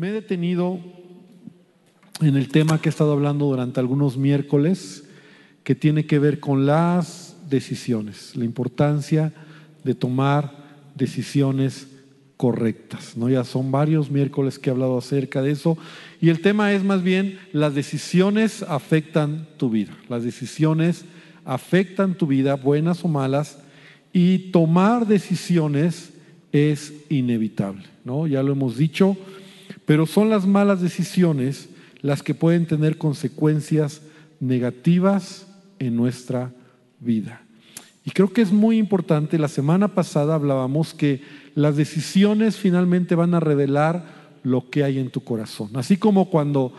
Me he detenido en el tema que he estado hablando durante algunos miércoles, que tiene que ver con las decisiones, la importancia de tomar decisiones correctas. ¿no? Ya son varios miércoles que he hablado acerca de eso. Y el tema es más bien, las decisiones afectan tu vida. Las decisiones afectan tu vida, buenas o malas, y tomar decisiones es inevitable. ¿no? Ya lo hemos dicho, pero son las malas decisiones las que pueden tener consecuencias negativas en nuestra vida. Y creo que es muy importante, la semana pasada hablábamos que las decisiones finalmente van a revelar lo que hay en tu corazón. Así como cuando,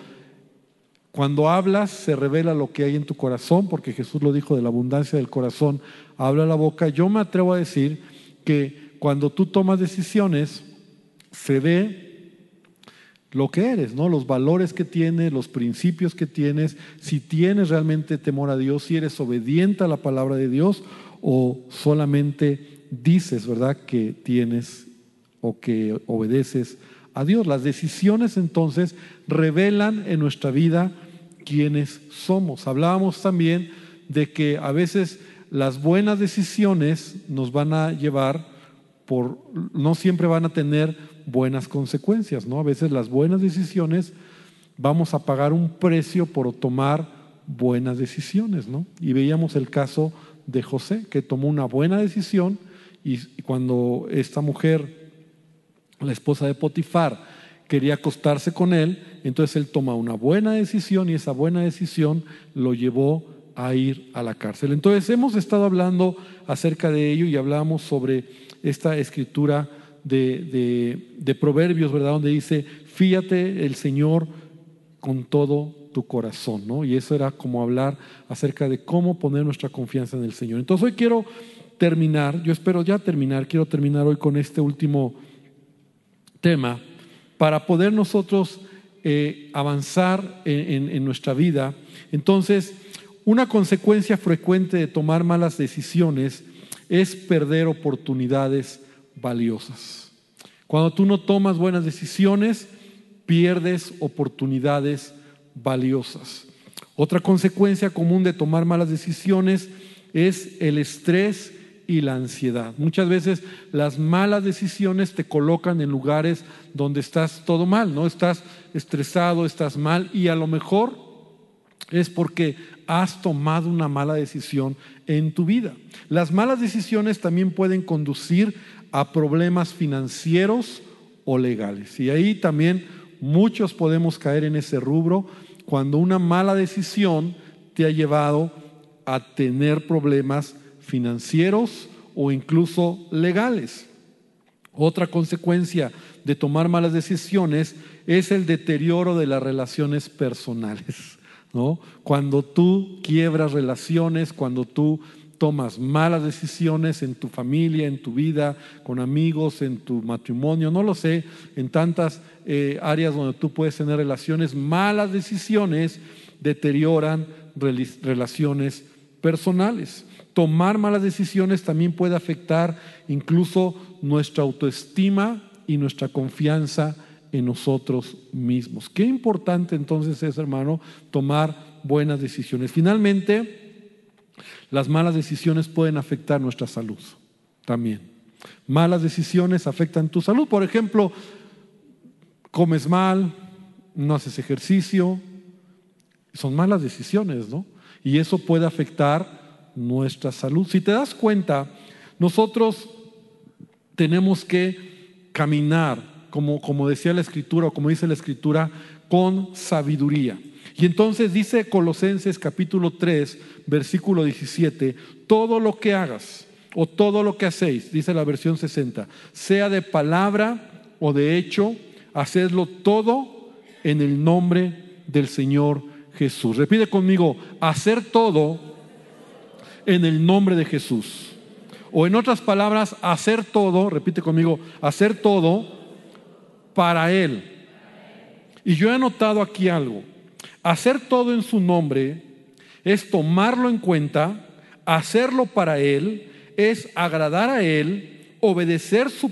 cuando hablas se revela lo que hay en tu corazón, porque Jesús lo dijo de la abundancia del corazón, habla la boca, yo me atrevo a decir que cuando tú tomas decisiones, se ve lo que eres, ¿no? Los valores que tienes, los principios que tienes, si tienes realmente temor a Dios, si eres obediente a la palabra de Dios o solamente dices, ¿verdad?, que tienes o que obedeces a Dios. Las decisiones entonces revelan en nuestra vida quiénes somos. Hablábamos también de que a veces las buenas decisiones nos van a llevar por, no siempre van a tener buenas consecuencias, ¿no? A veces las buenas decisiones vamos a pagar un precio por tomar buenas decisiones, ¿no? Y veíamos el caso de José, que tomó una buena decisión y cuando esta mujer, la esposa de Potifar, quería acostarse con él, entonces él toma una buena decisión y esa buena decisión lo llevó a ir a la cárcel. Entonces hemos estado hablando acerca de ello y hablamos sobre esta escritura de, Proverbios, ¿verdad? Donde dice, fíate el Señor con todo tu corazón, ¿no? Y eso era como hablar acerca de cómo poner nuestra confianza en el Señor. Entonces hoy quiero terminar, yo espero ya terminar, quiero terminar hoy con este último tema para poder nosotros eh, avanzar en nuestra vida. Entonces, una consecuencia frecuente de tomar malas decisiones es perder oportunidades valiosas. Cuando tú no tomas buenas decisiones, pierdes oportunidades valiosas. Otra consecuencia común de tomar malas decisiones es el estrés y la ansiedad. Muchas veces las malas decisiones te colocan en lugares donde estás todo mal, ¿no? Estás estresado, estás mal y a lo mejor es porque has tomado una mala decisión en tu vida. Las malas decisiones también pueden conducir a problemas financieros o legales. Y ahí también muchos podemos caer en ese rubro cuando una mala decisión te ha llevado a tener problemas financieros o incluso legales. Otra consecuencia de tomar malas decisiones es el deterioro de las relaciones personales. ¿no? Cuando tú quiebras relaciones, cuando tú tomas malas decisiones en tu familia, en tu vida, con amigos, en tu matrimonio, no lo sé, en tantas eh, áreas donde tú puedes tener relaciones, malas decisiones deterioran relaciones personales. Tomar malas decisiones también puede afectar incluso nuestra autoestima y nuestra confianza en nosotros mismos. Qué importante entonces es, hermano, tomar buenas decisiones. Finalmente, las malas decisiones pueden afectar nuestra salud también. Malas decisiones afectan tu salud. Por ejemplo, comes mal, no haces ejercicio. Son malas decisiones, ¿no? Y eso puede afectar nuestra salud. Si te das cuenta, nosotros tenemos que caminar, como, como decía la escritura o como dice la escritura, con sabiduría. Y entonces dice Colosenses capítulo 3, versículo 17, todo lo que hagas o todo lo que hacéis, dice la versión 60, sea de palabra o de hecho, hacedlo todo en el nombre del Señor Jesús. Repite conmigo, hacer todo en el nombre de Jesús. O en otras palabras, hacer todo, repite conmigo, hacer todo para Él. Y yo he anotado aquí algo. Hacer todo en su nombre es tomarlo en cuenta, hacerlo para Él, es agradar a Él, obedecer su,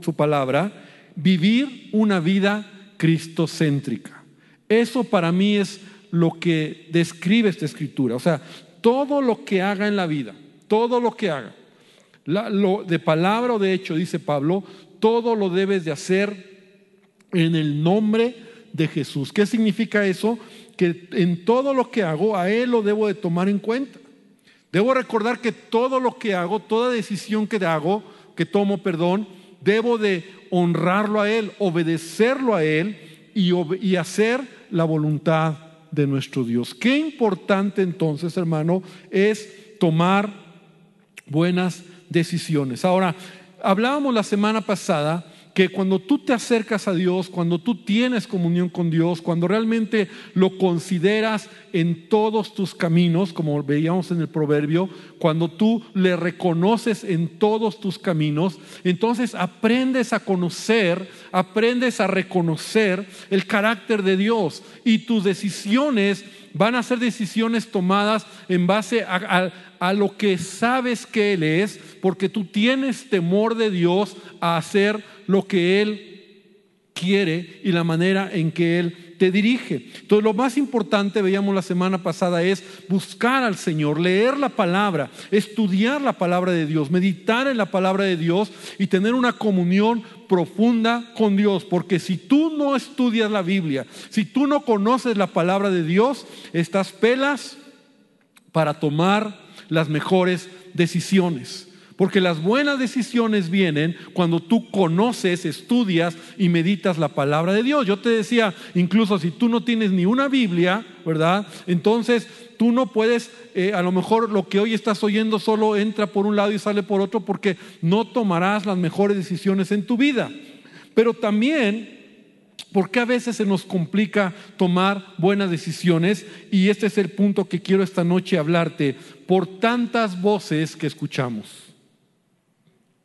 su palabra, vivir una vida cristocéntrica. Eso para mí es lo que describe esta escritura. O sea, todo lo que haga en la vida, todo lo que haga, lo, de palabra o de hecho, dice Pablo, todo lo debes de hacer en el nombre de Jesús. ¿Qué significa eso? Que en todo lo que hago, a Él lo debo de tomar en cuenta. Debo recordar que todo lo que hago, toda decisión que hago, que tomo, perdón, debo de honrarlo a Él, obedecerlo a Él y, y hacer la voluntad de nuestro Dios. Qué importante entonces, hermano, es tomar buenas decisiones. Ahora, hablábamos la semana pasada que cuando tú te acercas a Dios, cuando tú tienes comunión con Dios, cuando realmente lo consideras en todos tus caminos, como veíamos en el proverbio, cuando tú le reconoces en todos tus caminos, entonces aprendes a conocer, aprendes a reconocer el carácter de Dios y tus decisiones van a ser decisiones tomadas en base a, lo que sabes que Él es, porque tú tienes temor de Dios a hacer lo que Él quiere y la manera en que Él te dirige. Entonces lo más importante, veíamos la semana pasada, es buscar al Señor, leer la palabra, estudiar la palabra de Dios, meditar en la palabra de Dios y tener una comunión profunda con Dios. Porque si tú no estudias la Biblia, si tú no conoces la palabra de Dios, estás pelas para tomar las mejores decisiones. Porque las buenas decisiones vienen cuando tú conoces, estudias y meditas la palabra de Dios. Yo te decía, incluso si tú no tienes ni una Biblia, ¿verdad? Entonces tú no puedes, eh, a lo mejor lo que hoy estás oyendo solo entra por un lado y sale por otro porque no tomarás las mejores decisiones en tu vida. Pero también porque a veces se nos complica tomar buenas decisiones? Y este es el punto que quiero esta noche hablarte, por tantas voces que escuchamos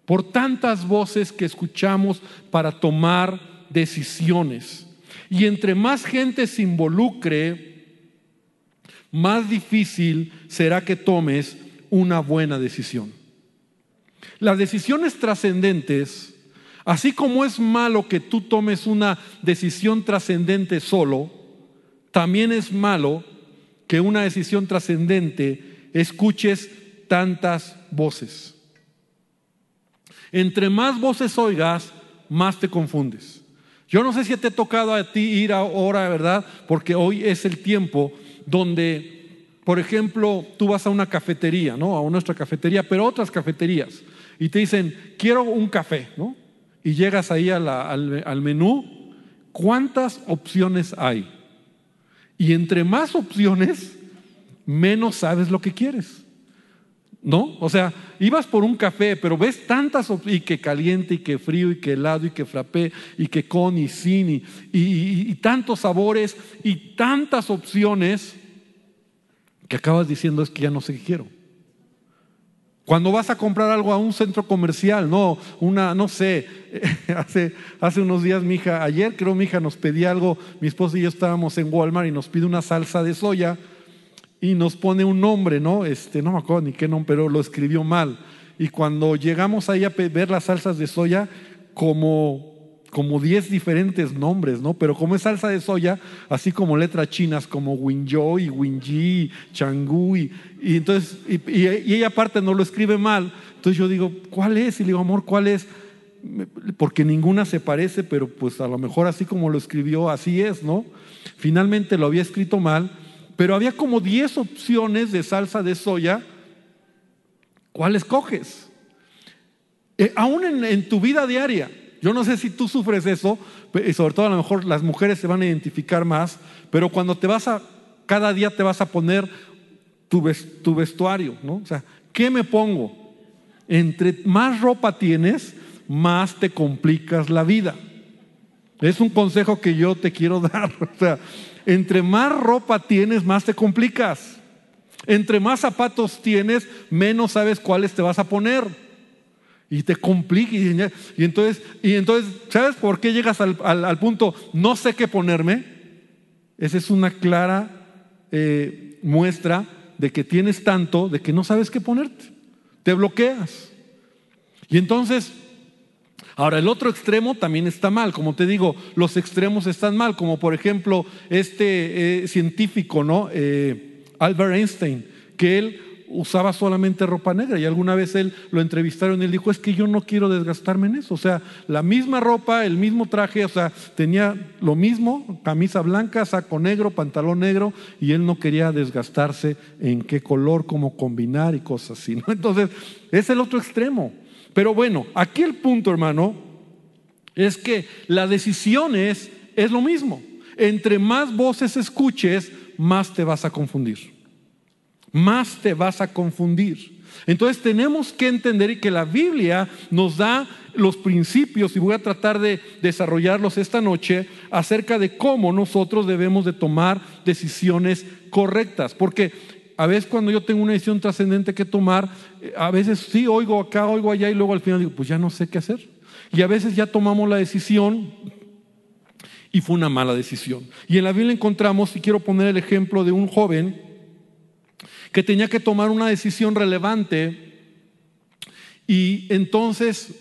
por tantas voces que escuchamos para tomar decisiones. Y entre más gente se involucre, más difícil será que tomes una buena decisión. Las decisiones trascendentes, así como es malo que tú tomes una decisión trascendente solo, también es malo que una decisión trascendente escuches tantas voces. Entre más voces oigas, más te confundes. Yo no sé si te ha tocado a ti ir ahora, ¿verdad? Porque hoy es el tiempo donde, por ejemplo, tú vas a una cafetería, ¿no? A nuestra cafetería, pero otras cafeterías, y te dicen, quiero un café, ¿no? Y llegas ahí al, al menú, ¿cuántas opciones hay? Y entre más opciones, menos sabes lo que quieres. ¿No? O sea, ibas por un café, pero ves tantas y que caliente y que frío y que helado y que frappé y que con y sin y, y, tantos sabores y tantas opciones que acabas diciendo es que ya no sé qué quiero. Cuando vas a comprar algo a un centro comercial, no, una, no sé, hace, hace unos días mi hija, ayer creo mi hija nos pedía algo, mi esposa y yo estábamos en Walmart y nos pide una salsa de soya y nos pone un nombre, ¿no? Este, no me acuerdo ni qué nombre, pero lo escribió mal. Y cuando llegamos ahí a ver las salsas de soya, como como 10 diferentes nombres, ¿no? Pero como es salsa de soya, así como letras chinas como Winjo y Winji, Changu, y, y entonces, y, y, ella aparte no lo escribe mal. Entonces yo digo, ¿cuál es? Y le digo, amor, ¿cuál es? Porque ninguna se parece, pero pues a lo mejor así como lo escribió, así es, ¿no? Finalmente lo había escrito mal pero había como 10 opciones de salsa de soya. ¿Cuál escoges? Eh, aún en, tu vida diaria, yo no sé si tú sufres eso, y sobre todo a lo mejor las mujeres se van a identificar más, pero cuando te vas a, cada día te vas a poner tu, tu vestuario, ¿no? O sea, ¿qué me pongo? Entre más ropa tienes, más te complicas la vida. Es un consejo que yo te quiero dar. O sea, entre más ropa tienes, más te complicas. Entre más zapatos tienes, menos sabes cuáles te vas a poner. Y te complica. Y, entonces, y entonces, ¿sabes por qué llegas al, punto, no sé qué ponerme? Esa es una clara eh, muestra de que tienes tanto, de que no sabes qué ponerte. Te bloqueas. Y entonces, Ahora, el otro extremo también está mal, como te digo, los extremos están mal, como por ejemplo este eh, científico, ¿no? Eh, Albert Einstein, que él usaba solamente ropa negra y alguna vez él lo entrevistaron y él dijo, es que yo no quiero desgastarme en eso, o sea, la misma ropa, el mismo traje, o sea, tenía lo mismo, camisa blanca, saco negro, pantalón negro y él no quería desgastarse en qué color, cómo combinar y cosas así, ¿no? Entonces, es el otro extremo. Pero bueno, aquí el punto, hermano, es que la decisión es, lo mismo. Entre más voces escuches, más te vas a confundir. Más te vas a confundir. Entonces tenemos que entender que la Biblia nos da los principios, y voy a tratar de desarrollarlos esta noche, acerca de cómo nosotros debemos de tomar decisiones correctas. Porque a veces cuando yo tengo una decisión trascendente que tomar, eh, a veces sí oigo acá, oigo allá y luego al final digo, pues ya no sé qué hacer. Y a veces ya tomamos la decisión y fue una mala decisión. Y en la Biblia encontramos, y quiero poner el ejemplo de un joven que tenía que tomar una decisión relevante y entonces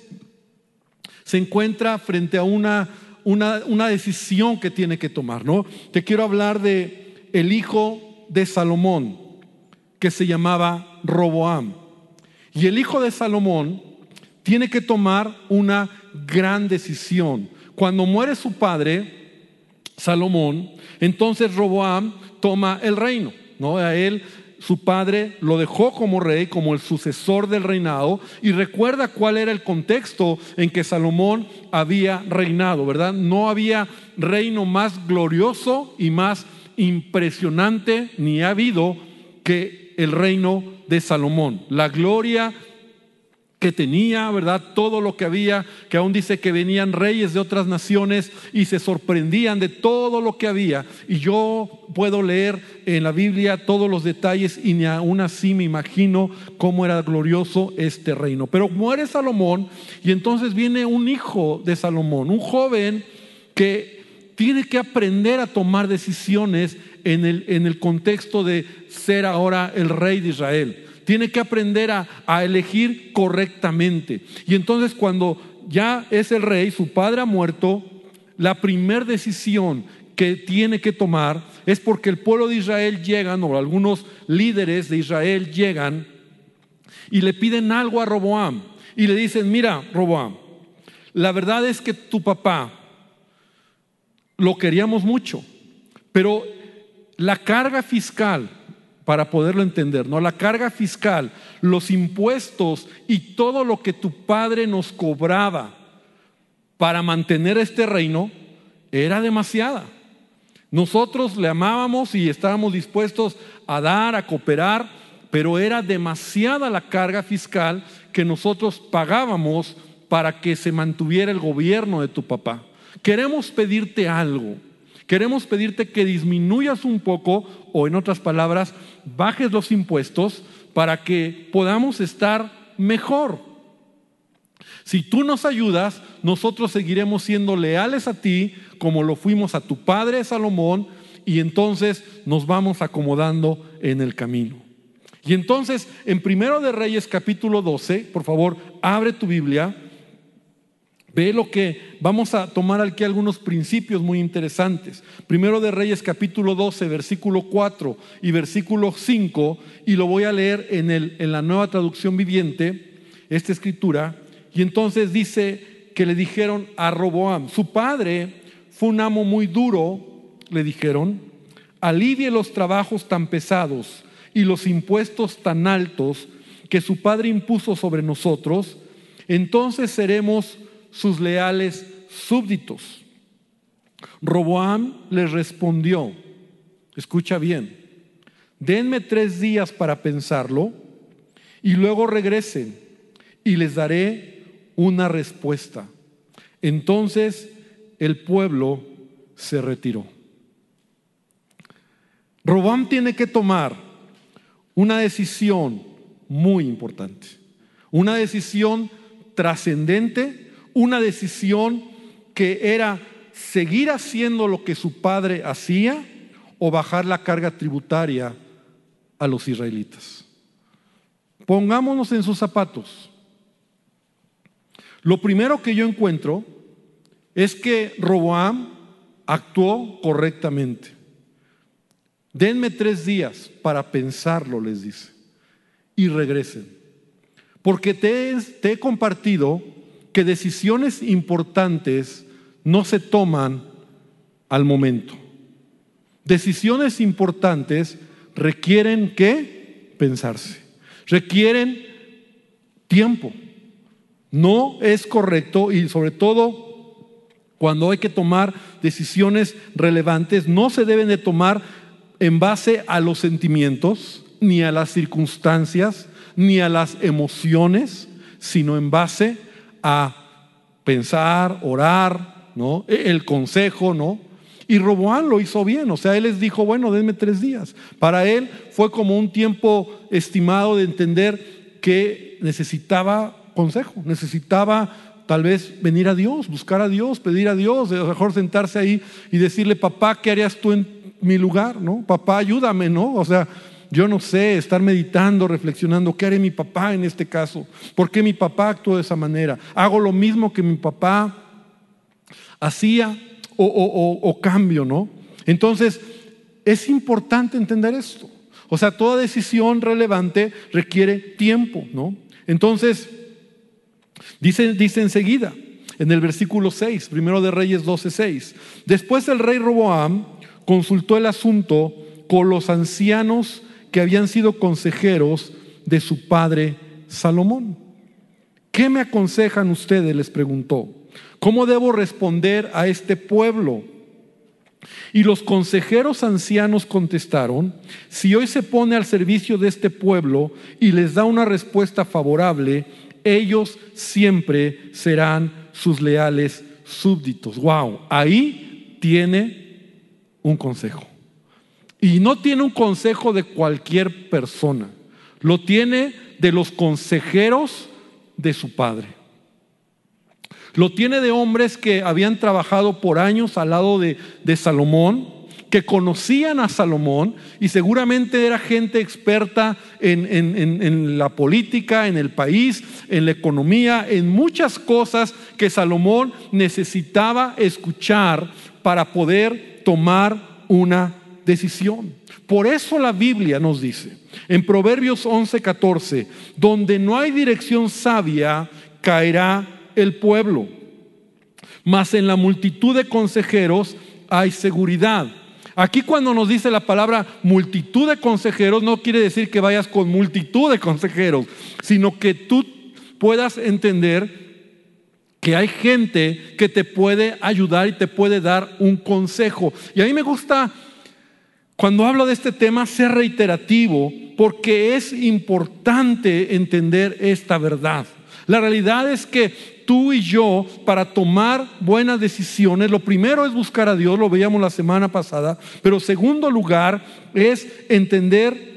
se encuentra frente a una, una, una decisión que tiene que tomar, ¿no? Te quiero hablar de el hijo de Salomón que se llamaba Roboam. Y el hijo de Salomón tiene que tomar una gran decisión. Cuando muere su padre, Salomón, entonces Roboam toma el reino. ¿no? A él su padre lo dejó como rey, como el sucesor del reinado, y recuerda cuál era el contexto en que Salomón había reinado, ¿verdad? No había reino más glorioso y más impresionante, ni ha habido que el reino de Salomón. La gloria que tenía, ¿verdad? Todo lo que había, que aún dice que venían reyes de otras naciones y se sorprendían de todo lo que había. Y yo puedo leer en la Biblia todos los detalles y ni aún así me imagino cómo era glorioso este reino. Pero muere Salomón y entonces viene un hijo de Salomón, un joven que tiene que aprender a tomar decisiones en el, en el contexto de ser ahora el rey de Israel. Tiene que aprender a, a elegir correctamente. Y entonces cuando ya es el rey, su padre ha muerto, la primera decisión que tiene que tomar es porque el pueblo de Israel llegan, o algunos líderes de Israel llegan y le piden algo a Roboam. Y le dicen, mira, Roboam, la verdad es que tu papá lo queríamos mucho, pero la carga fiscal, para poderlo entender, ¿no? La carga fiscal, los impuestos y todo lo que tu padre nos cobraba para mantener este reino era demasiada. Nosotros le amábamos y estábamos dispuestos a dar, a cooperar, pero era demasiada la carga fiscal que nosotros pagábamos para que se mantuviera el gobierno de tu papá. Queremos pedirte algo. Queremos pedirte que disminuyas un poco, o en otras palabras, bajes los impuestos para que podamos estar mejor. Si tú nos ayudas, nosotros seguiremos siendo leales a ti como lo fuimos a tu padre Salomón y entonces nos vamos acomodando en el camino. Y entonces, en Primero de Reyes capítulo 12, por favor, abre tu Biblia Ve lo que vamos a tomar aquí algunos principios muy interesantes. Primero de Reyes capítulo 12, versículo 4 y versículo 5, y lo voy a leer en, el, en la nueva traducción viviente, esta escritura, y entonces dice que le dijeron a Roboam, su padre fue un amo muy duro, le dijeron, alivie los trabajos tan pesados y los impuestos tan altos que su padre impuso sobre nosotros, entonces seremos sus leales súbditos. Roboam les respondió, escucha bien, denme tres días para pensarlo y luego regresen y les daré una respuesta. Entonces el pueblo se retiró. Roboam tiene que tomar una decisión muy importante, una decisión trascendente una decisión que era seguir haciendo lo que su padre hacía o bajar la carga tributaria a los israelitas. Pongámonos en sus zapatos. Lo primero que yo encuentro es que Roboam actuó correctamente. Denme tres días para pensarlo, les dice, y regresen. Porque te, te he compartido que decisiones importantes no se toman al momento. Decisiones importantes requieren que pensarse, requieren tiempo. No es correcto y sobre todo cuando hay que tomar decisiones relevantes, no se deben de tomar en base a los sentimientos, ni a las circunstancias, ni a las emociones, sino en base a pensar, orar, ¿no? E, el consejo, ¿no? Y Roboán lo hizo bien, o sea, él les dijo, bueno, denme tres días. Para él fue como un tiempo estimado de entender que necesitaba consejo, necesitaba tal vez venir a Dios, buscar a Dios, pedir a Dios, a mejor sentarse ahí y decirle, papá, ¿qué harías tú en mi lugar? ¿No? Papá, ayúdame, ¿no? O sea, yo no sé, estar meditando, reflexionando, ¿qué haré mi papá en este caso? ¿Por qué mi papá actuó de esa manera? ¿Hago lo mismo que mi papá hacía o, cambio, no? Entonces, es importante entender esto. O sea, toda decisión relevante requiere tiempo, ¿no? Entonces, dice, dice enseguida, en el versículo 6, primero de Reyes 12, 6, después el rey Roboam consultó el asunto con los ancianos que habían sido consejeros de su padre Salomón. ¿Qué me aconsejan ustedes? les preguntó. ¿Cómo debo responder a este pueblo? Y los consejeros ancianos contestaron, si hoy se pone al servicio de este pueblo y les da una respuesta favorable, ellos siempre serán sus leales súbditos. Wow, ahí tiene un consejo. Y no tiene un consejo de cualquier persona, lo tiene de los consejeros de su padre. Lo tiene de hombres que habían trabajado por años al lado de, Salomón, que conocían a Salomón y seguramente era gente experta en, en, la política, en el país, en la economía, en muchas cosas que Salomón necesitaba escuchar para poder tomar una decisión. Por eso la Biblia nos dice en Proverbios 11:14, donde no hay dirección sabia, caerá el pueblo. Mas en la multitud de consejeros hay seguridad. Aquí cuando nos dice la palabra multitud de consejeros, no quiere decir que vayas con multitud de consejeros, sino que tú puedas entender que hay gente que te puede ayudar y te puede dar un consejo. Y a mí me gusta cuando hablo de este tema, ser reiterativo, porque es importante entender esta verdad. La realidad es que tú y yo, para tomar buenas decisiones, lo primero es buscar a Dios, lo veíamos la semana pasada, pero segundo lugar es entender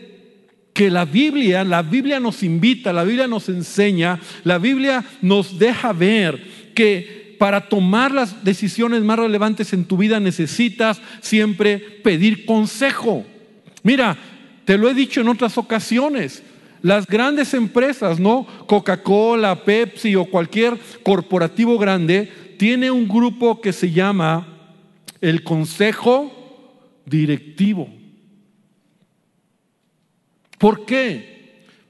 que la Biblia, la Biblia nos invita, la Biblia nos enseña, la Biblia nos deja ver que para tomar las decisiones más relevantes en tu vida necesitas siempre pedir consejo. Mira, te lo he dicho en otras ocasiones. Las grandes empresas, ¿no? Coca-Cola, Pepsi o cualquier corporativo grande, tiene un grupo que se llama el Consejo Directivo. ¿Por qué?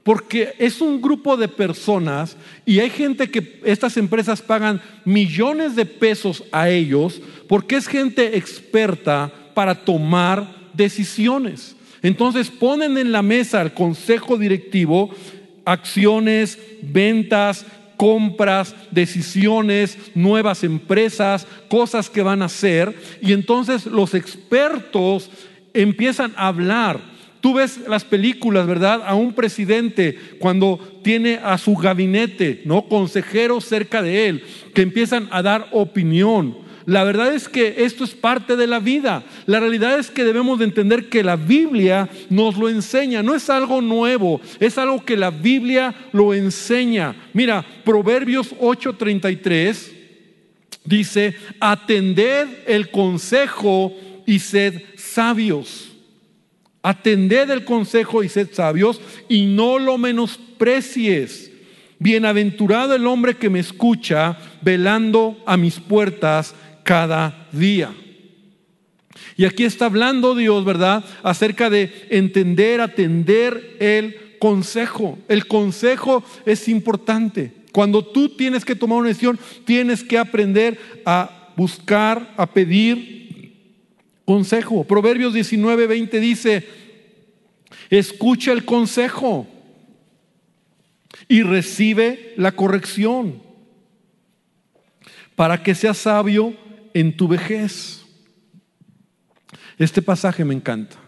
Porque es un grupo de personas y hay gente que estas empresas pagan millones de pesos a ellos porque es gente experta para tomar decisiones. Entonces ponen en la mesa al consejo directivo acciones, ventas, compras, decisiones, nuevas empresas, cosas que van a hacer. Y entonces los expertos empiezan a hablar Tú ves las películas, ¿verdad? A un presidente cuando tiene a su gabinete, ¿no? Consejeros cerca de él, que empiezan a dar opinión. La verdad es que esto es parte de la vida. La realidad es que debemos de entender que la Biblia nos lo enseña. No es algo nuevo, es algo que la Biblia lo enseña. Mira, Proverbios 8:33 dice, atended el consejo y sed sabios. Atended el consejo y sed sabios y no lo menosprecies. Bienaventurado el hombre que me escucha, velando a mis puertas cada día. Y aquí está hablando Dios, ¿verdad? Acerca de entender, atender el consejo. El consejo es importante. Cuando tú tienes que tomar una decisión, tienes que aprender a buscar, a pedir consejo. Proverbios 19, 20 dice, escucha el consejo y recibe la corrección para que seas sabio en tu vejez. Este pasaje me encanta.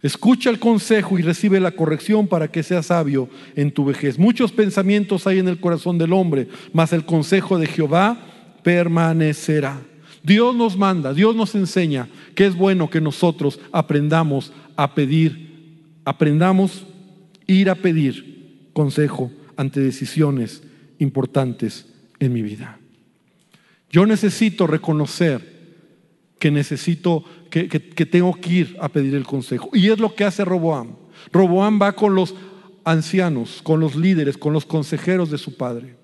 Escucha el consejo y recibe la corrección para que seas sabio en tu vejez. Muchos pensamientos hay en el corazón del hombre, mas el consejo de Jehová permanecerá. Dios nos manda, Dios nos enseña que es bueno que nosotros aprendamos a pedir, aprendamos ir a pedir consejo ante decisiones importantes en mi vida. Yo necesito reconocer que necesito, que, tengo que ir a pedir el consejo. Y es lo que hace Roboam. Roboam va con los ancianos, con los líderes, con los consejeros de su padre.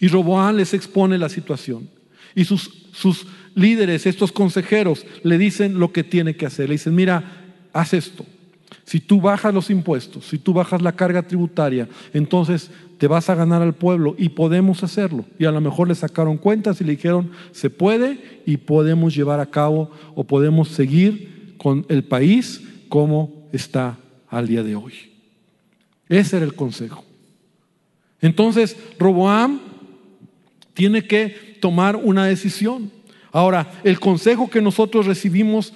Y Roboam les expone la situación. Y sus, sus líderes, estos consejeros, le dicen lo que tiene que hacer. Le dicen, mira, haz esto. Si tú bajas los impuestos, si tú bajas la carga tributaria, entonces te vas a ganar al pueblo y podemos hacerlo. Y a lo mejor le sacaron cuentas y le dijeron, se puede y podemos llevar a cabo o podemos seguir con el país como está al día de hoy. Ese era el consejo. Entonces, Roboam tiene que tomar una decisión. Ahora, el consejo que nosotros recibimos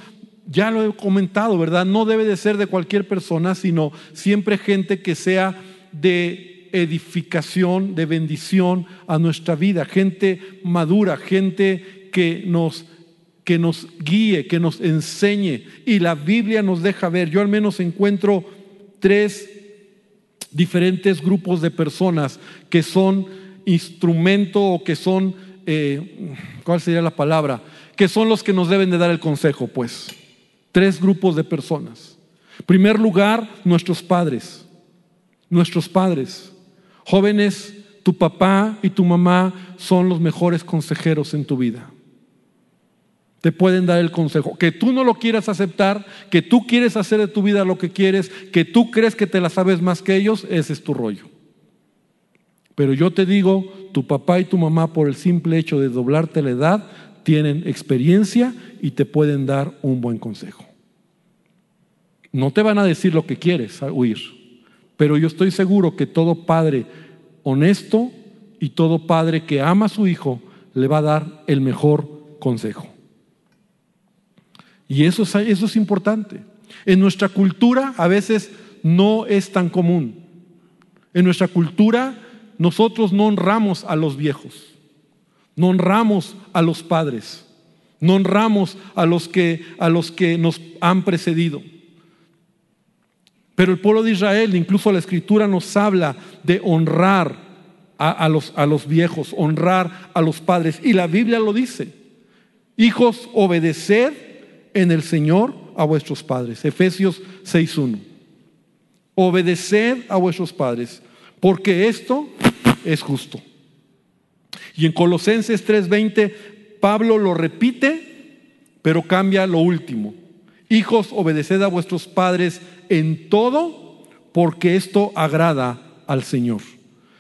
ya lo he comentado, ¿verdad? No debe de ser de cualquier persona, sino siempre gente que sea de edificación, de bendición a nuestra vida, gente madura, gente que nos que nos guíe, que nos enseñe. Y la Biblia nos deja ver, yo al menos encuentro tres diferentes grupos de personas que son instrumento o que son, eh, ¿cuál sería la palabra? Que son los que nos deben de dar el consejo, pues. Tres grupos de personas. En primer lugar, nuestros padres. Nuestros padres. Jóvenes, tu papá y tu mamá son los mejores consejeros en tu vida. Te pueden dar el consejo. Que tú no lo quieras aceptar, que tú quieres hacer de tu vida lo que quieres, que tú crees que te la sabes más que ellos, ese es tu rollo. Pero yo te digo, tu papá y tu mamá, por el simple hecho de doblarte la edad, tienen experiencia y te pueden dar un buen consejo. No te van a decir lo que quieres huir, pero yo estoy seguro que todo padre honesto y todo padre que ama a su hijo le va a dar el mejor consejo. Y eso es, eso es importante. En nuestra cultura a veces no es tan común. En nuestra cultura nosotros no honramos a los viejos. No honramos a los padres, no honramos a los que, a los que nos han precedido. Pero el pueblo de Israel, incluso la escritura nos habla de honrar a, los, a los viejos, honrar a los padres. Y la Biblia lo dice. Hijos, obedeced en el Señor a vuestros padres. Efesios 6.1. Obedeced a vuestros padres, porque esto es justo. Y en Colosenses 3:20, Pablo lo repite, pero cambia lo último. Hijos, obedeced a vuestros padres en todo, porque esto agrada al Señor.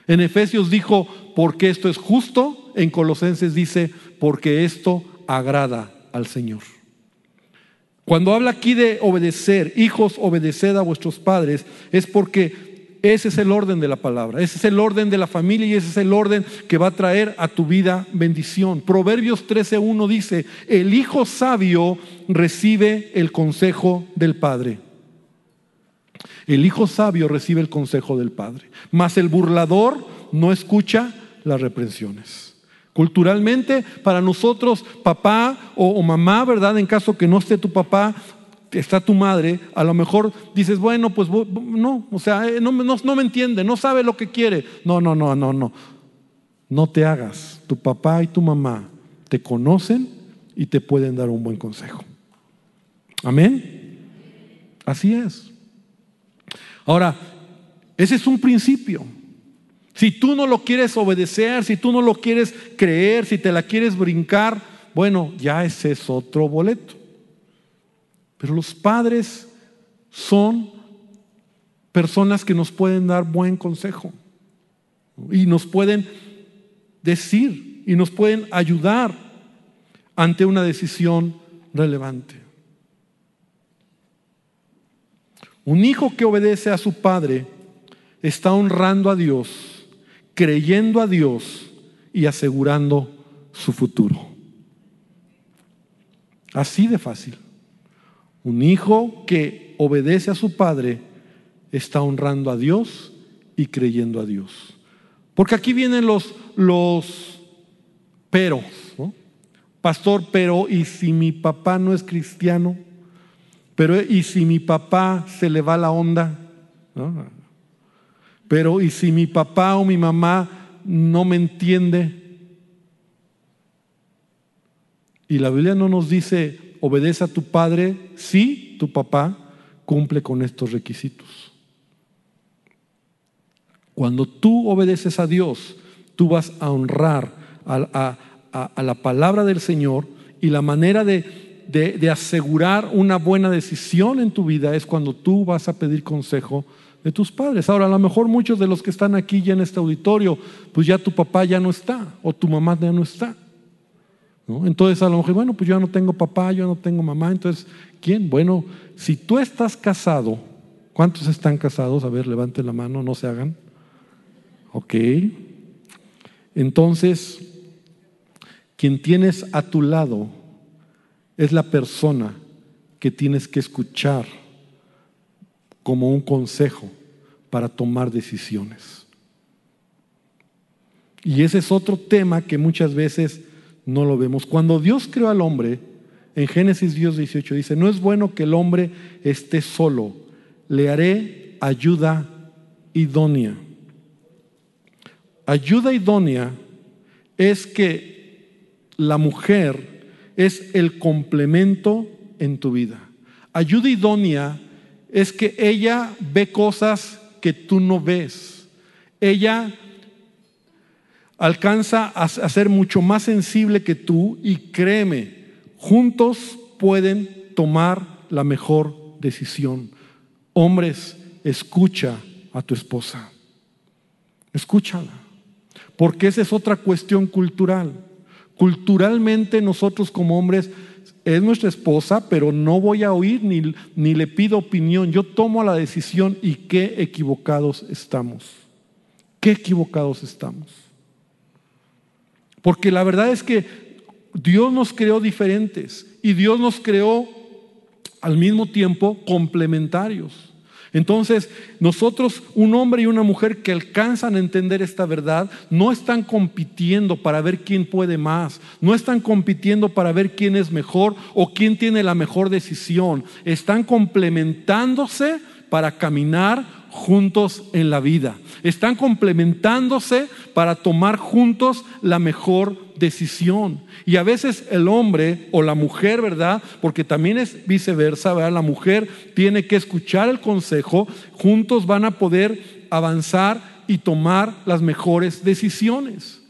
En Efesios dijo, porque esto es justo. En Colosenses dice, porque esto agrada al Señor. Cuando habla aquí de obedecer, hijos, obedeced a vuestros padres, es porque ese es el orden de la palabra, ese es el orden de la familia y ese es el orden que va a traer a tu vida bendición. Proverbios 13.1 dice, el hijo sabio recibe el consejo del padre. El hijo sabio recibe el consejo del padre, mas el burlador no escucha las reprensiones. Culturalmente, para nosotros, papá o, o, mamá, ¿verdad? En caso que no esté tu papá, está tu madre, a lo mejor dices, bueno, pues no, o sea, eh, no, no, me entiende, no sabe lo que quiere. No, no, no, no, no. No te hagas. Tu papá y tu mamá te conocen y te pueden dar un buen consejo. Amén. Así es. Ahora, Ese es un principio. Si tú no lo quieres obedecer, si tú no lo quieres creer, si te la quieres brincar, bueno, ya ese es otro boleto. Pero los padres son personas que nos pueden dar buen consejo y nos pueden decir y nos pueden ayudar ante una decisión relevante. Un hijo que obedece a su padre está honrando a Dios, creyendo a Dios y asegurando su futuro. Así de fácil. Un hijo que obedece a su padre está honrando a Dios y creyendo a Dios. Porque aquí vienen los, los pero, Pastor, pero ¿y si mi papá no es cristiano? Pero ¿y si mi papá se le va la onda? Pero ¿y si mi papá o mi mamá no me entiende? Y la Biblia no nos dice, obedece a tu padre si tu papá cumple con estos requisitos. Cuando tú obedeces a Dios, tú vas a honrar a, la palabra del Señor y la manera de, de, asegurar una buena decisión en tu vida es cuando tú vas a pedir consejo de tus padres. Ahora, a lo mejor muchos de los que están aquí ya en este auditorio, pues ya tu papá ya no está o tu mamá ya no está. Entonces a lo mejor, bueno, pues yo no tengo papá, yo no tengo mamá, entonces, ¿quién? Bueno, si tú estás casado, ¿cuántos están casados? A ver, levanten la mano, no se hagan. ¿Ok? Entonces, quien tienes a tu lado es la persona que tienes que escuchar como un consejo para tomar decisiones. Y ese es otro tema que muchas veces no lo vemos. Cuando Dios creó al hombre, en Génesis Dios 18 dice, no es bueno que el hombre esté solo, le haré ayuda idónea. Ayuda idónea es que la mujer es el complemento en tu vida. Ayuda idónea es que ella ve cosas que tú no ves. Ella alcanza a, ser mucho más sensible que tú y créeme, juntos pueden tomar la mejor decisión. Hombres, escucha a tu esposa. Escúchala porque esa es otra cuestión cultural. Culturalmente nosotros como hombres es nuestra esposa, pero no voy a oír ni, ni le pido opinión. Yo tomo la decisión y qué equivocados estamos. Qué equivocados estamos. Porque la verdad es que Dios nos creó diferentes y Dios nos creó al mismo tiempo complementarios. Entonces, nosotros, un hombre y una mujer que alcanzan a entender esta verdad, no están compitiendo para ver quién puede más, no están compitiendo para ver quién es mejor o quién tiene la mejor decisión, están complementándose para caminar juntos en la vida, están complementándose para tomar juntos la mejor decisión. Y a veces el hombre o la mujer, ¿verdad? Porque también es viceversa. La mujer tiene que escuchar el consejo, juntos van a poder avanzar y tomar las mejores decisiones.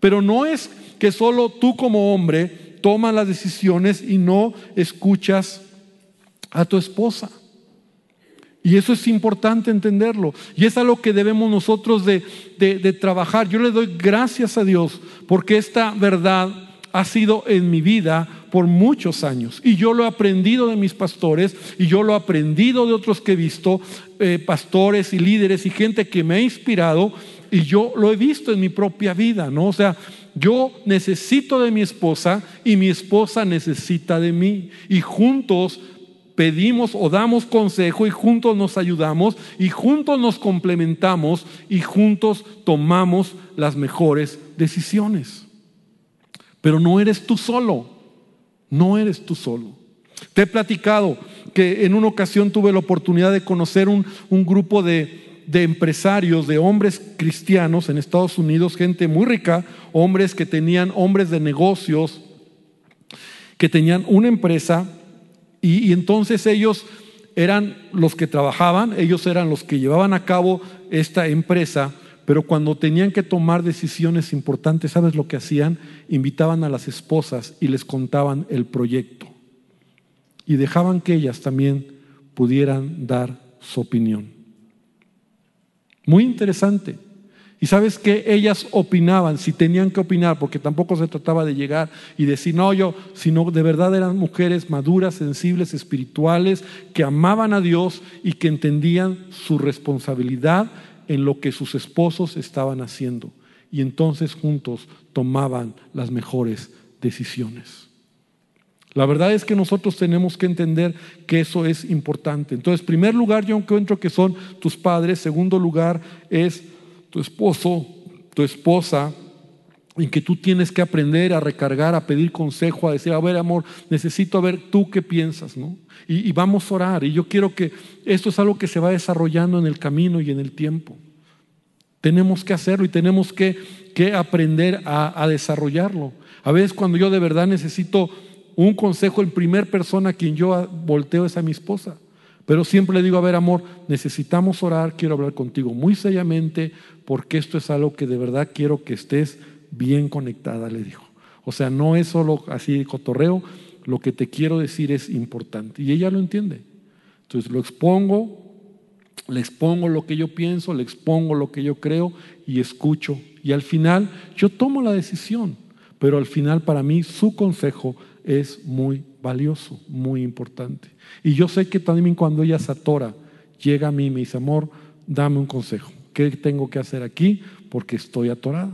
Pero no es que solo tú como hombre tomas las decisiones y no escuchas a tu esposa. Y eso es importante entenderlo. Y es algo que debemos nosotros de, trabajar. Yo le doy gracias a Dios porque esta verdad ha sido en mi vida por muchos años. Y yo lo he aprendido de mis pastores y yo lo he aprendido de otros que he visto, eh, pastores y líderes y gente que me ha inspirado y yo lo he visto en mi propia vida, ¿no? O sea, yo necesito de mi esposa y mi esposa necesita de mí. Y juntos pedimos o damos consejo y juntos nos ayudamos y juntos nos complementamos y juntos tomamos las mejores decisiones. Pero no eres tú solo, no eres tú solo. Te he platicado que en una ocasión tuve la oportunidad de conocer un, grupo de, empresarios, de hombres cristianos en Estados Unidos, gente muy rica, hombres que tenían, hombres de negocios, que tenían una empresa y, entonces ellos eran los que trabajaban, ellos eran los que llevaban a cabo esta empresa, pero cuando tenían que tomar decisiones importantes, ¿sabes lo que hacían? Invitaban a las esposas y les contaban el proyecto. Y dejaban que ellas también pudieran dar su opinión. Muy interesante. Y sabes que ellas opinaban, si tenían que opinar, porque tampoco se trataba de llegar y decir, no, yo, sino de verdad eran mujeres maduras, sensibles, espirituales, que amaban a Dios y que entendían su responsabilidad en lo que sus esposos estaban haciendo. Y entonces juntos tomaban las mejores decisiones. La verdad es que nosotros tenemos que entender que eso es importante. Entonces, primer lugar, yo encuentro que son tus padres. Segundo lugar es tu esposo, tu esposa, en que tú tienes que aprender a recargar, a pedir consejo, a decir, a ver, amor, necesito ver tú qué piensas, ¿no? Y, vamos a orar. Y yo quiero que esto es algo que se va desarrollando en el camino y en el tiempo. Tenemos que hacerlo y tenemos que, que aprender a, a desarrollarlo. A veces cuando yo de verdad necesito un consejo en primer persona, quien yo volteo es a mi esposa. Pero siempre le digo, a ver, amor, necesitamos orar, quiero hablar contigo muy seriamente, porque esto es algo que de verdad quiero que estés bien conectada, le dijo. O sea, no es solo así cotorreo, lo que te quiero decir es importante. Y ella lo entiende. Entonces lo expongo, le expongo lo que yo pienso, le expongo lo que yo creo y escucho. Y al final yo tomo la decisión, pero al final para mí su consejo es muy valioso, muy importante. Y yo sé que también cuando ella se atora, llega a mí y me dice, amor, dame un consejo. ¿Qué tengo que hacer aquí? Porque estoy atorada.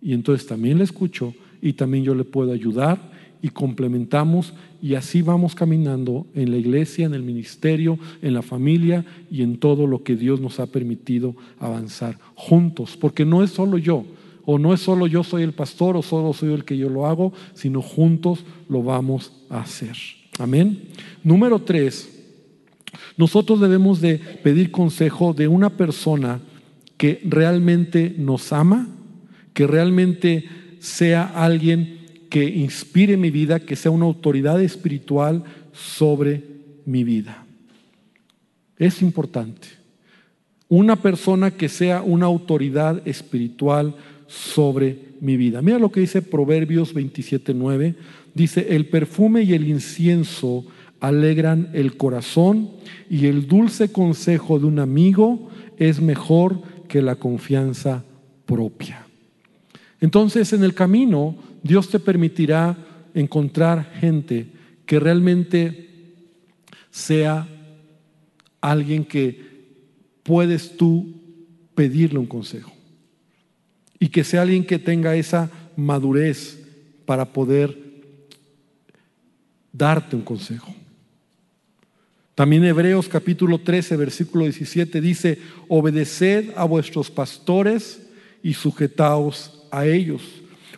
Y entonces también le escucho y también yo le puedo ayudar y complementamos y así vamos caminando en la iglesia, en el ministerio, en la familia y en todo lo que Dios nos ha permitido avanzar juntos, porque no es solo yo, o no es solo yo soy el pastor o solo soy el que yo lo hago, sino juntos lo vamos a hacer. Amén. Número tres, nosotros debemos de pedir consejo de una persona que realmente nos ama, que realmente sea alguien que inspire mi vida, que sea una autoridad espiritual sobre mi vida. Es importante. Una persona que sea una autoridad espiritual sobre mi vida. Mira lo que dice Proverbios 27:9. Dice, el perfume y el incienso alegran el corazón y el dulce consejo de un amigo es mejor que la confianza propia. Entonces en el camino Dios te permitirá encontrar gente que realmente sea alguien que puedes tú pedirle un consejo y que sea alguien que tenga esa madurez para poder darte un consejo. También Hebreos capítulo 13, versículo 17 dice, obedeced a vuestros pastores y sujetaos a ellos,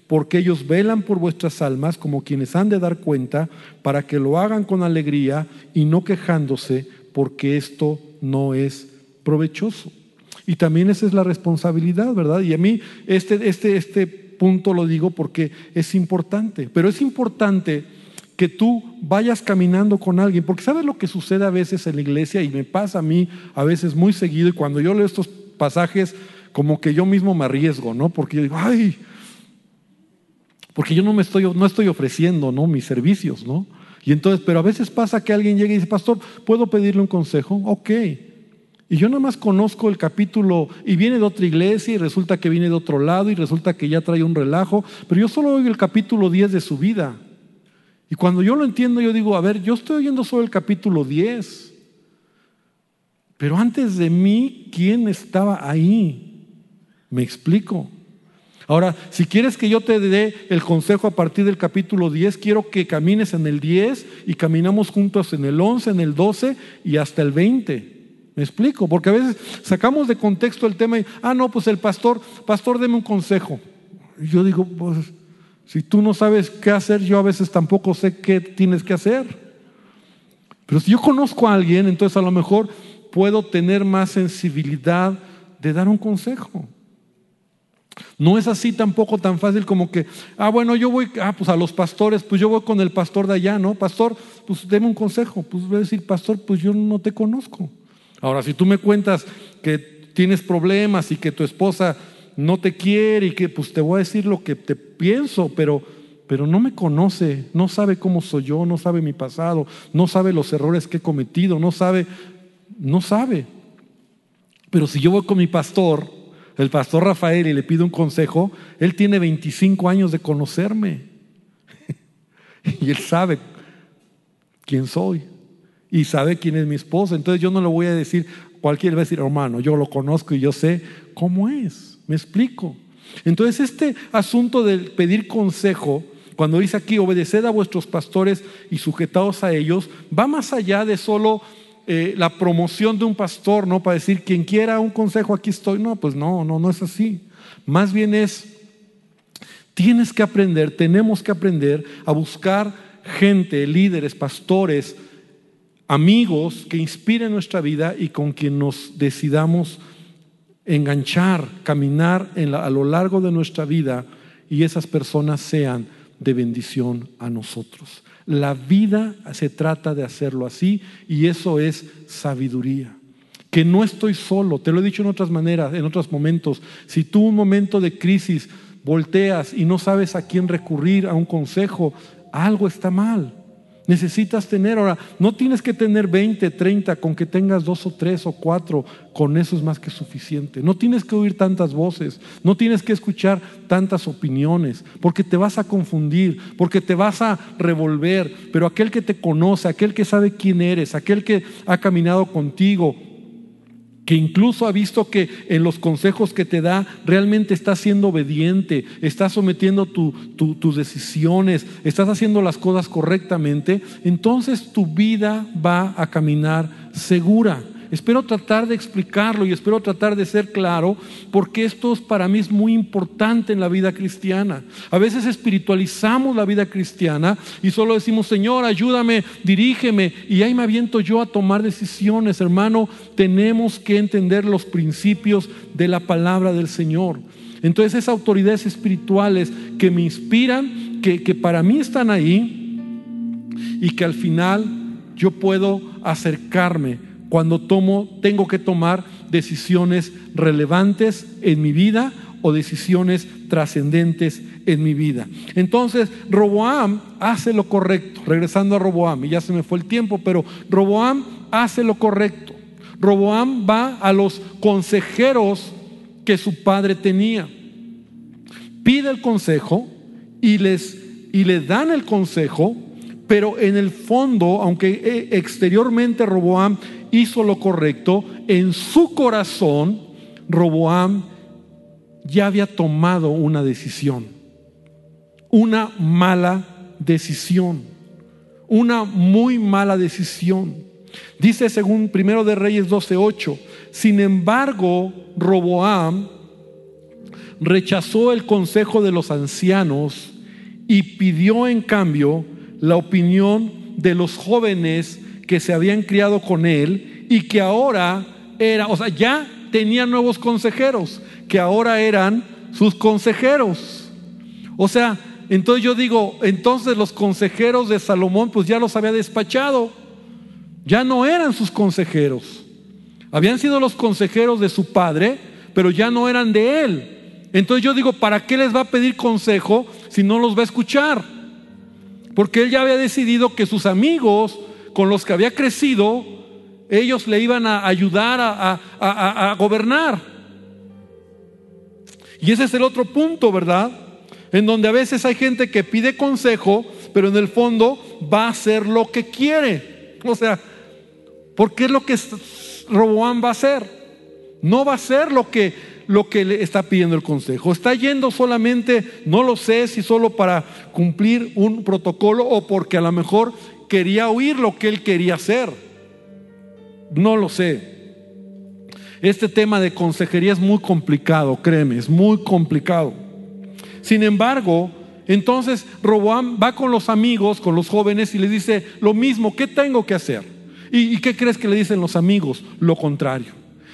porque ellos velan por vuestras almas como quienes han de dar cuenta, para que lo hagan con alegría y no quejándose, porque esto no es provechoso. Y también esa es la responsabilidad, ¿verdad? Y a mí este, este, este punto lo digo porque es importante, pero es importante que tú vayas caminando con alguien, porque sabes lo que sucede a veces en la iglesia y me pasa a mí a veces muy seguido y cuando yo leo estos pasajes como que yo mismo me arriesgo, ¿no? Porque yo digo, ay, porque yo no me estoy, no estoy ofreciendo, ¿no? Mis servicios, ¿no? Y entonces, pero a veces pasa que alguien llega y dice, pastor, ¿puedo pedirle un consejo? Ok. Y yo nada más conozco el capítulo y viene de otra iglesia y resulta que viene de otro lado y resulta que ya trae un relajo, pero yo solo oigo el capítulo 10 de su vida. Y cuando yo lo entiendo, yo digo, a ver, yo estoy oyendo solo el capítulo 10. Pero antes de mí, ¿quién estaba ahí? Me explico. Ahora, si quieres que yo te dé el consejo a partir del capítulo 10, quiero que camines en el 10 y caminamos juntos en el 11, en el 12 y hasta el 20. ¿Me explico? Porque a veces sacamos de contexto el tema y, ah, no, pues el pastor, pastor, deme un consejo. Yo digo, pues, si tú no sabes qué hacer, yo a veces tampoco sé qué tienes que hacer. Pero si yo conozco a alguien, entonces a lo mejor puedo tener más sensibilidad de dar un consejo. No es así tampoco tan fácil como que, ah, bueno, yo voy, ah, pues a los pastores, pues yo voy con el pastor de allá, ¿no? Pastor, pues deme un consejo. Pues voy a decir, pastor, pues yo no te conozco. Ahora, si tú me cuentas que tienes problemas y que tu esposa no te quiere y que pues te voy a decir lo que te pienso, pero, pero no me conoce, no sabe cómo soy yo, no sabe mi pasado, no sabe los errores que he cometido, no sabe, no sabe. Pero si yo voy con mi pastor, el pastor Rafael, y le pido un consejo, él tiene 25 años de conocerme. y él sabe quién soy. Y sabe quién es mi esposa. Entonces yo no le voy a decir, cualquiera va a decir, hermano, yo lo conozco y yo sé cómo es. ¿Me explico? Entonces este asunto de pedir consejo, cuando dice aquí, obedeced a vuestros pastores y sujetados a ellos, va más allá de solo eh, la promoción de un pastor, ¿no? Para decir, quien quiera un consejo, aquí estoy. No, pues no, no, no es así. Más bien es, tienes que aprender, tenemos que aprender a buscar gente, líderes, pastores, amigos que inspiren nuestra vida y con quien nos decidamos enganchar, caminar a lo largo de nuestra vida y esas personas sean de bendición a nosotros. La vida se trata de hacerlo así y eso es sabiduría. Que no estoy solo, te lo he dicho en otras maneras, en otros momentos. Si tú un momento de crisis volteas y no sabes a quién recurrir, a un consejo, algo está mal. Necesitas tener, ahora, no tienes que tener 20, 30, con que tengas dos o tres o cuatro, con eso es más que suficiente. No tienes que oír tantas voces, no tienes que escuchar tantas opiniones, porque te vas a confundir, porque te vas a revolver, pero aquel que te conoce, aquel que sabe quién eres, aquel que ha caminado contigo, que incluso ha visto que en los consejos que te da realmente estás siendo obediente, estás sometiendo tus decisiones, estás haciendo las cosas correctamente, entonces tu vida va a caminar segura. Espero tratar de explicarlo y espero tratar de ser claro porque esto para mí es muy importante en la vida cristiana. A veces espiritualizamos la vida cristiana y solo decimos, Señor, ayúdame, dirígeme y ahí me aviento yo a tomar decisiones. Hermano, tenemos que entender los principios de la palabra del Señor. Entonces esas autoridades espirituales que me inspiran, que, que para mí están ahí y que al final yo puedo acercarme cuando tomo, tengo que tomar decisiones relevantes en mi vida o decisiones trascendentes en mi vida. Entonces, Roboam hace lo correcto, regresando a Roboam, y ya se me fue el tiempo, pero Roboam hace lo correcto. Roboam va a los consejeros que su padre tenía. Pide el consejo y les y le dan el consejo, pero en el fondo, aunque eh, exteriormente Roboam hizo lo correcto, en su corazón Roboam ya había tomado una decisión, una mala decisión, una muy mala decisión. Dice según Primero de Reyes 12:8, sin embargo, Roboam rechazó el consejo de los ancianos y pidió en cambio la opinión de los jóvenes que se habían criado con él y que ahora era, o sea, ya tenía nuevos consejeros, que ahora eran sus consejeros. O sea, entonces yo digo, entonces los consejeros de Salomón pues ya los había despachado. Ya no eran sus consejeros. Habían sido los consejeros de su padre, pero ya no eran de él. Entonces yo digo, ¿para qué les va a pedir consejo si no los va a escuchar? Porque él ya había decidido que sus amigos con los que había crecido, ellos le iban a ayudar a, gobernar. Y ese es el otro punto, ¿verdad? En donde a veces hay gente que pide consejo, pero en el fondo va a hacer lo que quiere. O sea, porque es lo que Roboán va a hacer. No va a hacer lo que, lo que le está pidiendo el consejo. Está yendo solamente, no lo sé si solo para cumplir un protocolo o porque a lo mejor quería oír lo que él quería hacer. No lo sé. Este tema de consejería es muy complicado, créeme, es muy complicado. Sin embargo, entonces Roboam va con los amigos, con los jóvenes y le dice lo mismo, ¿qué tengo que hacer? ¿Y, qué crees que le dicen los amigos? Lo contrario.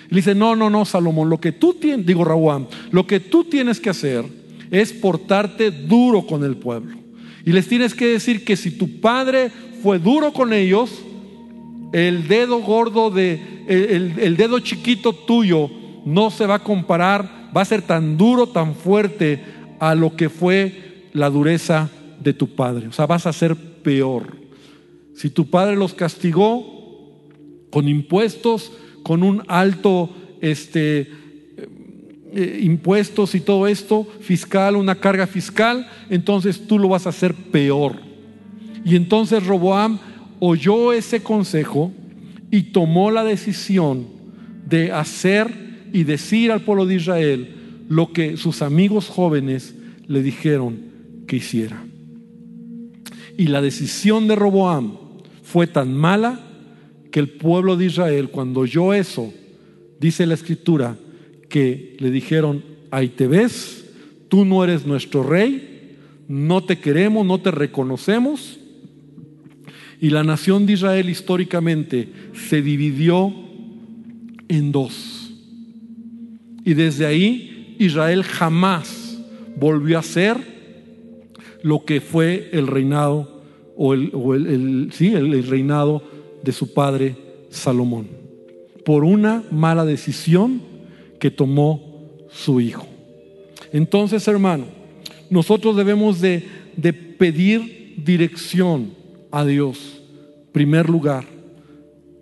le dice, no, no, no, Salomón, lo que tú tienes, digo Raúl, lo que tú tienes que hacer es portarte duro con el pueblo. Y les tienes que decir que si tu padre fue duro con ellos, el dedo gordo de, el, el dedo chiquito tuyo no se va a comparar, va a ser tan duro, tan fuerte a lo que fue la dureza de tu padre. O sea, vas a ser peor. Si tu padre los castigó con impuestos, con un alto este, eh, impuestos y todo esto, fiscal, una carga fiscal, entonces tú lo vas a hacer peor. Y entonces Roboam oyó ese consejo y tomó la decisión de hacer y decir al pueblo de Israel lo que sus amigos jóvenes le dijeron que hiciera. Y la decisión de Roboam fue tan mala que el pueblo de Israel, cuando oyó eso, dice la escritura, que le dijeron, ahí te ves, tú no eres nuestro rey, no te queremos, no te reconocemos. Y la nación de Israel históricamente se dividió en dos. Y desde ahí Israel jamás volvió a ser lo que fue el reinado o el, sí, el reinado de su padre Salomón, por una mala decisión que tomó su hijo. Entonces, hermano, nosotros debemos de, de pedir dirección a Dios, primer lugar,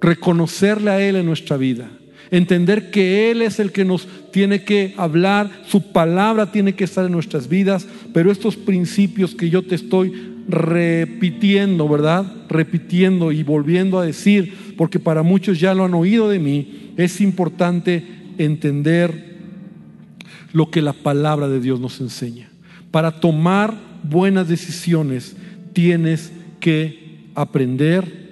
reconocerle a Él en nuestra vida, entender que Él es el que nos tiene que hablar, su palabra tiene que estar en nuestras vidas, pero estos principios que yo te estoy repitiendo, ¿verdad? Repitiendo y volviendo a decir, porque para muchos ya lo han oído de mí, es importante entender lo que la palabra de Dios nos enseña. Para tomar buenas decisiones tienes que aprender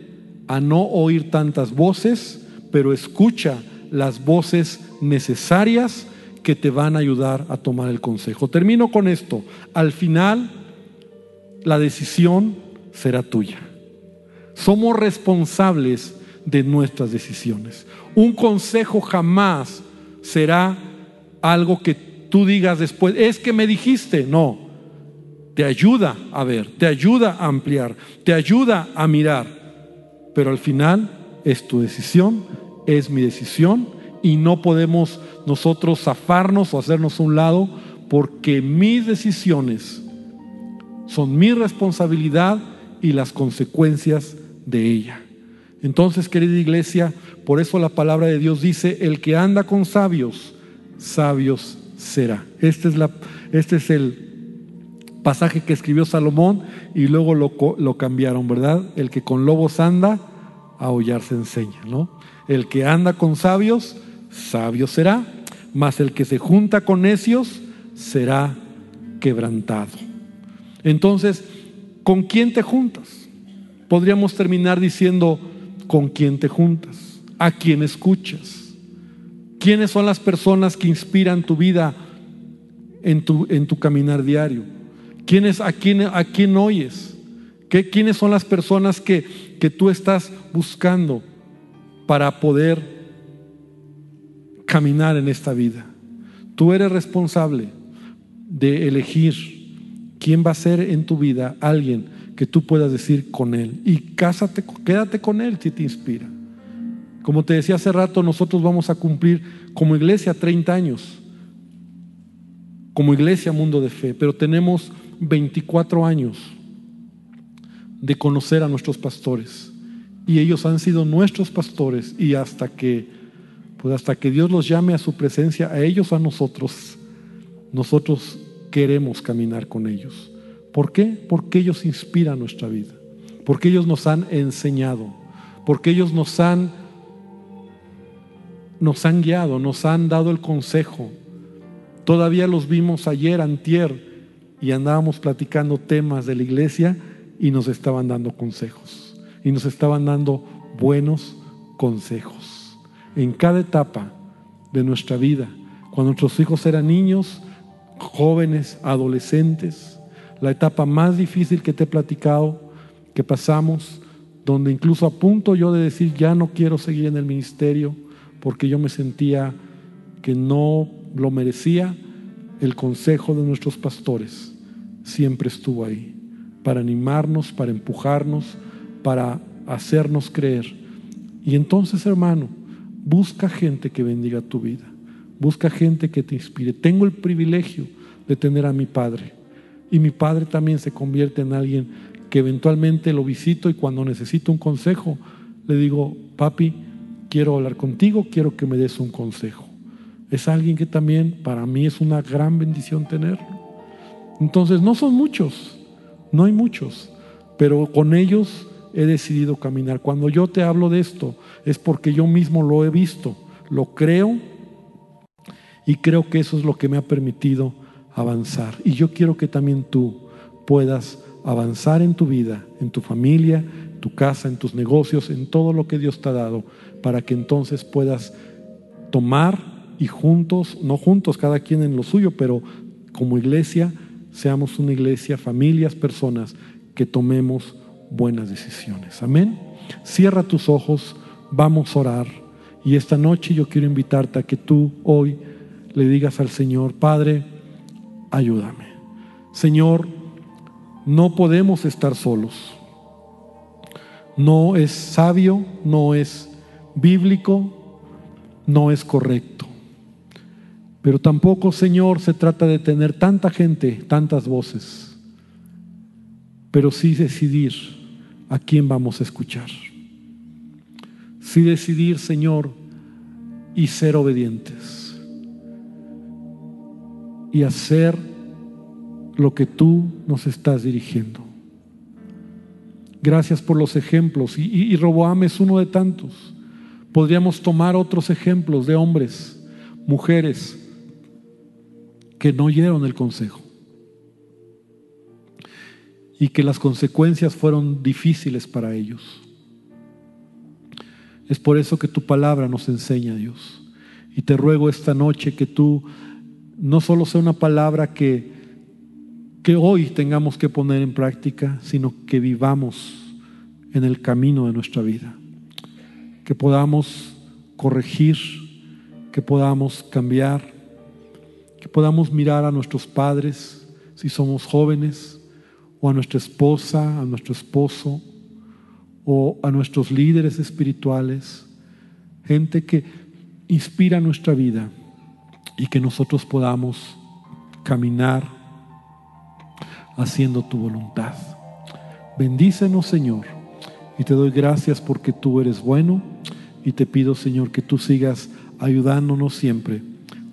a no oír tantas voces, pero escucha las voces necesarias que te van a ayudar a tomar el consejo. Termino con esto. Al final la decisión será tuya. Somos responsables de nuestras decisiones. Un consejo jamás será algo que tú digas después, es que me dijiste, no, te ayuda a ver, te ayuda a ampliar, te ayuda a mirar, pero al final es tu decisión, es mi decisión y no podemos nosotros zafarnos o hacernos un lado porque mis decisiones son mi responsabilidad y las consecuencias de ella. Entonces, querida iglesia, por eso la palabra de Dios dice, el que anda con sabios, sabios será. Este es, este es el pasaje que escribió Salomón y luego lo, cambiaron, ¿verdad? El que con lobos anda, aullar se enseña, ¿no? El que anda con sabios, sabio será, mas el que se junta con necios será quebrantado. Entonces, ¿con quién te juntas? Podríamos terminar diciendo, ¿con quién te juntas? ¿A quién escuchas? ¿Quiénes son las personas que inspiran tu vida en tu, en tu caminar diario? ¿Quiénes, a, quién, ¿A quién oyes? ¿Qué, ¿Quiénes son las personas que, que tú estás buscando para poder caminar en esta vida? Tú eres responsable de elegir ¿Quién va a ser en tu vida alguien que tú puedas decir con él? Y cásate, quédate con él si te inspira. Como te decía hace rato, nosotros vamos a cumplir como iglesia 30 años, como iglesia Mundo de Fe, pero tenemos 24 años de conocer a nuestros pastores. Y ellos han sido nuestros pastores y hasta que, pues hasta que Dios los llame a su presencia, a ellos, a nosotros, nosotros queremos caminar con ellos. ¿Por qué? Porque ellos inspiran nuestra vida, porque ellos nos han enseñado, porque ellos nos han nos han guiado, nos han dado el consejo. Todavía los vimos ayer, antier, y andábamos platicando temas de la iglesia y nos estaban dando consejos. Y nos estaban dando buenos consejos. En cada etapa de nuestra vida, cuando nuestros hijos eran niños, jóvenes, adolescentes, la etapa más difícil que te he platicado, que pasamos, donde incluso a punto yo de decir, ya no quiero seguir en el ministerio, porque yo me sentía que no lo merecía, el consejo de nuestros pastores siempre estuvo ahí, para animarnos, para empujarnos, para hacernos creer. Y entonces, hermano, busca gente que bendiga tu vida, busca gente que te inspire. Tengo el privilegio de tener a mi padre y mi padre también se convierte en alguien que eventualmente lo visito y cuando necesito un consejo, le digo, papi, quiero hablar contigo, quiero que me des un consejo. Es alguien que también para mí es una gran bendición tenerlo. Entonces, no son muchos, no hay muchos, pero con ellos he decidido caminar. Cuando yo te hablo de esto, es porque yo mismo lo he visto, lo creo y creo que eso es lo que me ha permitido avanzar. Y yo quiero que también tú puedas avanzar en tu vida, en tu familia, tu casa, en tus negocios, en todo lo que Dios te ha dado, para que entonces puedas tomar y juntos, no juntos, cada quien en lo suyo, pero como iglesia, seamos una iglesia, familias, personas que tomemos buenas decisiones. Amén. Cierra tus ojos, vamos a orar. Y esta noche yo quiero invitarte a que tú hoy le digas al Señor, Padre, ayúdame. Señor, no podemos estar solos. No es sabio, no es bíblico, no es correcto. Pero tampoco, Señor, se trata de tener tanta gente, tantas voces, pero sí decidir a quién vamos a escuchar. Sí decidir, Señor, y ser obedientes y hacer lo que tú nos estás dirigiendo. Gracias por los ejemplos. Y, y, Roboam es uno de tantos. Podríamos tomar otros ejemplos de hombres, mujeres, que no oyeron el consejo. Y que las consecuencias fueron difíciles para ellos. Es por eso que tu palabra nos enseña, Dios. Y te ruego esta noche que tú no solo sea una palabra que, que hoy tengamos que poner en práctica, sino que vivamos en el camino de nuestra vida, que podamos corregir, que podamos cambiar, que podamos mirar a nuestros padres, si somos jóvenes, o a nuestra esposa, a nuestro esposo, o a nuestros líderes espirituales, gente que inspira nuestra vida y que nosotros podamos caminar haciendo tu voluntad. Bendícenos, Señor, y te doy gracias porque tú eres bueno y te pido, Señor, que tú sigas ayudándonos siempre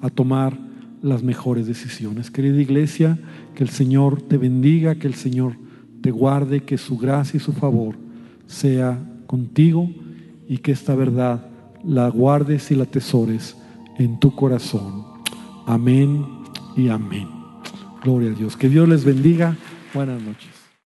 a tomar las mejores decisiones. Querida iglesia, que el Señor te bendiga, que el Señor te guarde, que su gracia y su favor sea contigo y que esta verdad la guardes y la tesores en tu corazón. Amén y amén. Gloria a Dios. Que Dios les bendiga. Buenas noches.